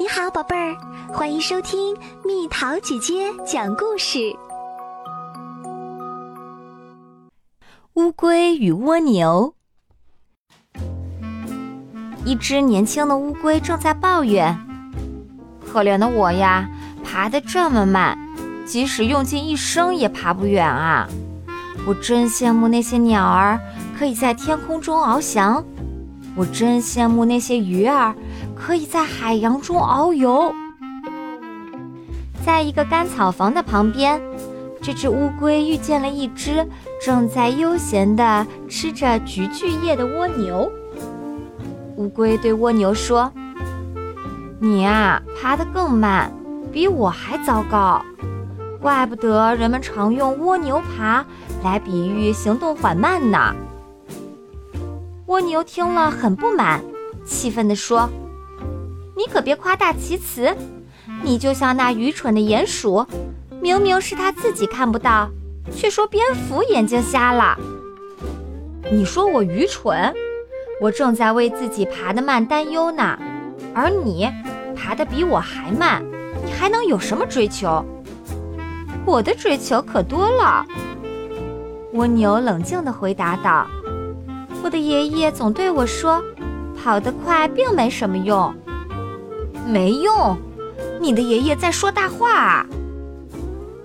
你好，宝贝儿，欢迎收听蜜桃姐姐讲故事。乌龟与蜗牛。一只年轻的乌龟正在抱怨：“可怜的我呀，爬得这么慢，即使用尽一生也爬不远啊！我真羡慕那些鸟儿可以在天空中翱翔，我真羡慕那些鱼儿。”可以在海洋中遨游。在一个干草房的旁边，这只乌龟遇见了一只正在悠闲地吃着菊苣叶的蜗牛。乌龟对蜗牛说：“你啊，爬得更慢，比我还糟糕。怪不得人们常用蜗牛爬来比喻行动缓慢呢。”蜗牛听了很不满，气愤地说。你可别夸大其词，你就像那愚蠢的鼹鼠，明明是他自己看不到，却说蝙蝠眼睛瞎了。你说我愚蠢？我正在为自己爬得慢担忧呢，而你爬得比我还慢，你还能有什么追求？我的追求可多了。蜗牛冷静地回答道：“我的爷爷总对我说，跑得快并没什么用。”没用，你的爷爷在说大话。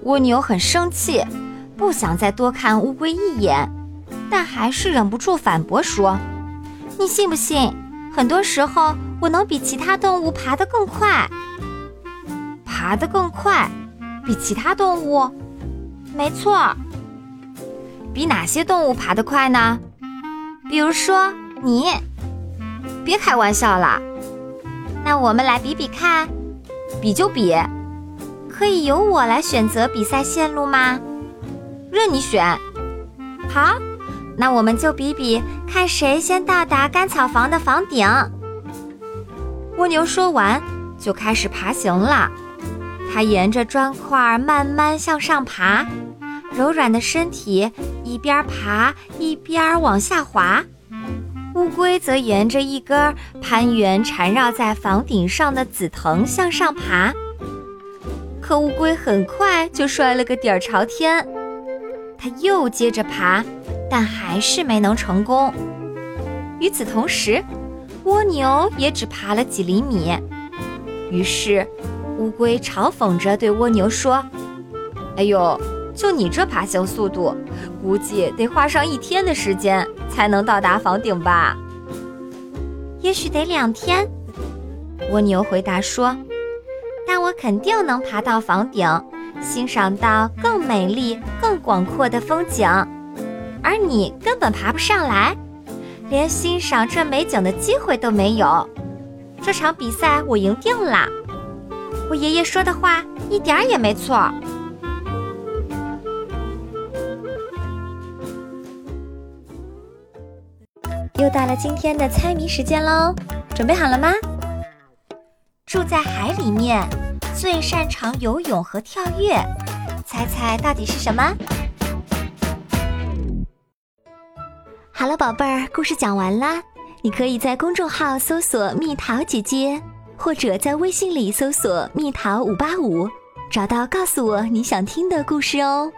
蜗牛很生气，不想再多看乌龟一眼，但还是忍不住反驳说：“你信不信？很多时候我能比其他动物爬得更快。爬得更快，比其他动物？没错。比哪些动物爬得快呢？比如说你。别开玩笑啦。”那我们来比比看，比就比，可以由我来选择比赛线路吗？任你选。好，那我们就比比看谁先到达干草房的房顶。蜗牛说完，就开始爬行了。它沿着砖块慢慢向上爬，柔软的身体一边爬一边往下滑。乌龟则沿着一根攀援缠绕在房顶上的紫藤向上爬，可乌龟很快就摔了个底儿朝天。它又接着爬，但还是没能成功。与此同时，蜗牛也只爬了几厘米。于是，乌龟嘲讽着对蜗牛说：“哎呦！”就你这爬行速度，估计得花上一天的时间才能到达房顶吧？也许得两天。蜗牛回答说：“但我肯定能爬到房顶，欣赏到更美丽、更广阔的风景，而你根本爬不上来，连欣赏这美景的机会都没有。这场比赛我赢定了。我爷爷说的话一点儿也没错。”又到了今天的猜谜时间喽，准备好了吗？住在海里面，最擅长游泳和跳跃，猜猜到底是什么？好了，宝贝儿，故事讲完啦。你可以在公众号搜索“蜜桃姐姐”，或者在微信里搜索“蜜桃五八五”，找到告诉我你想听的故事哦。